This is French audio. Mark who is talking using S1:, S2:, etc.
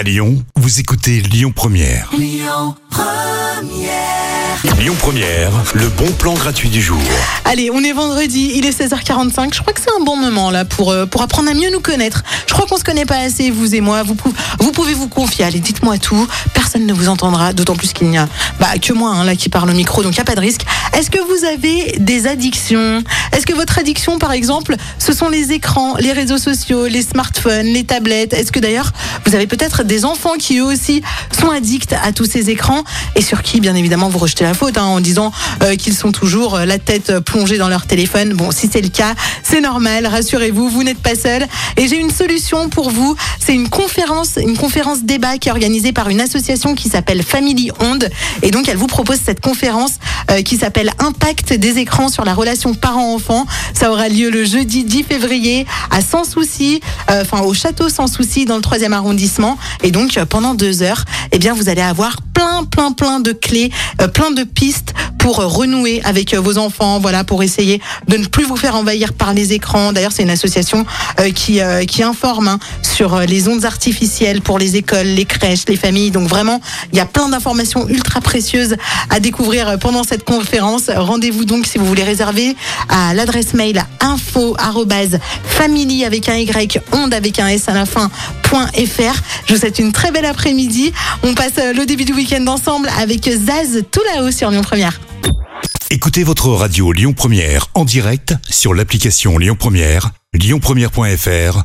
S1: À Lyon, vous écoutez Lyon Première. Lyon Première. le bon plan gratuit du jour.
S2: Allez, on est vendredi, il est 16h45. Je crois que c'est un bon moment là pour, euh, pour apprendre à mieux nous connaître. Je crois qu'on se connaît pas assez, vous et moi. Vous, pou- vous pouvez vous confier. Allez, dites-moi tout. Personne ne vous entendra, d'autant plus qu'il n'y a bah, que moi hein, là qui parle au micro, donc il n'y a pas de risque. Est-ce que vous avez des addictions? Est-ce que votre addiction, par exemple, ce sont les écrans, les réseaux sociaux, les smartphones, les tablettes? Est-ce que d'ailleurs, vous avez peut-être des enfants qui eux aussi sont addicts à tous ces écrans? Et sur qui, bien évidemment, vous rejetez la faute hein, en disant euh, qu'ils sont toujours euh, la tête plongée dans leur téléphone. Bon, si c'est le cas, c'est normal. Rassurez-vous, vous n'êtes pas seul. Et j'ai une solution pour vous. C'est une conférence, une conférence débat qui est organisée par une association qui s'appelle Family Onde. Et donc, elle vous propose cette conférence euh, qui s'appelle Impact des écrans sur la relation parent-enfant. Ça aura lieu le jeudi 10 février à Sans Souci, euh, enfin au château Sans Souci dans le 3e arrondissement. Et donc, euh, pendant deux heures, eh bien, vous allez avoir plein, plein, plein de clés, euh, plein de pistes pour renouer avec vos enfants, voilà, pour essayer de ne plus vous faire envahir par les écrans. D'ailleurs, c'est une association qui qui informe hein, sur euh, les ondes artificielles pour les écoles, les crèches, les familles. Donc vraiment, il y a plein d'informations ultra précieuses à découvrir euh, pendant cette conférence. Rendez-vous donc si vous voulez réserver à l'adresse mail info family avec un y onde avec un s à la fin .fr. Je vous souhaite une très belle après-midi. On passe euh, le début du week-end ensemble avec Zaz tout là-haut sur Lyon Première.
S1: Écoutez votre radio Lyon Première en direct sur l'application Lyon Première, lyonpremière.fr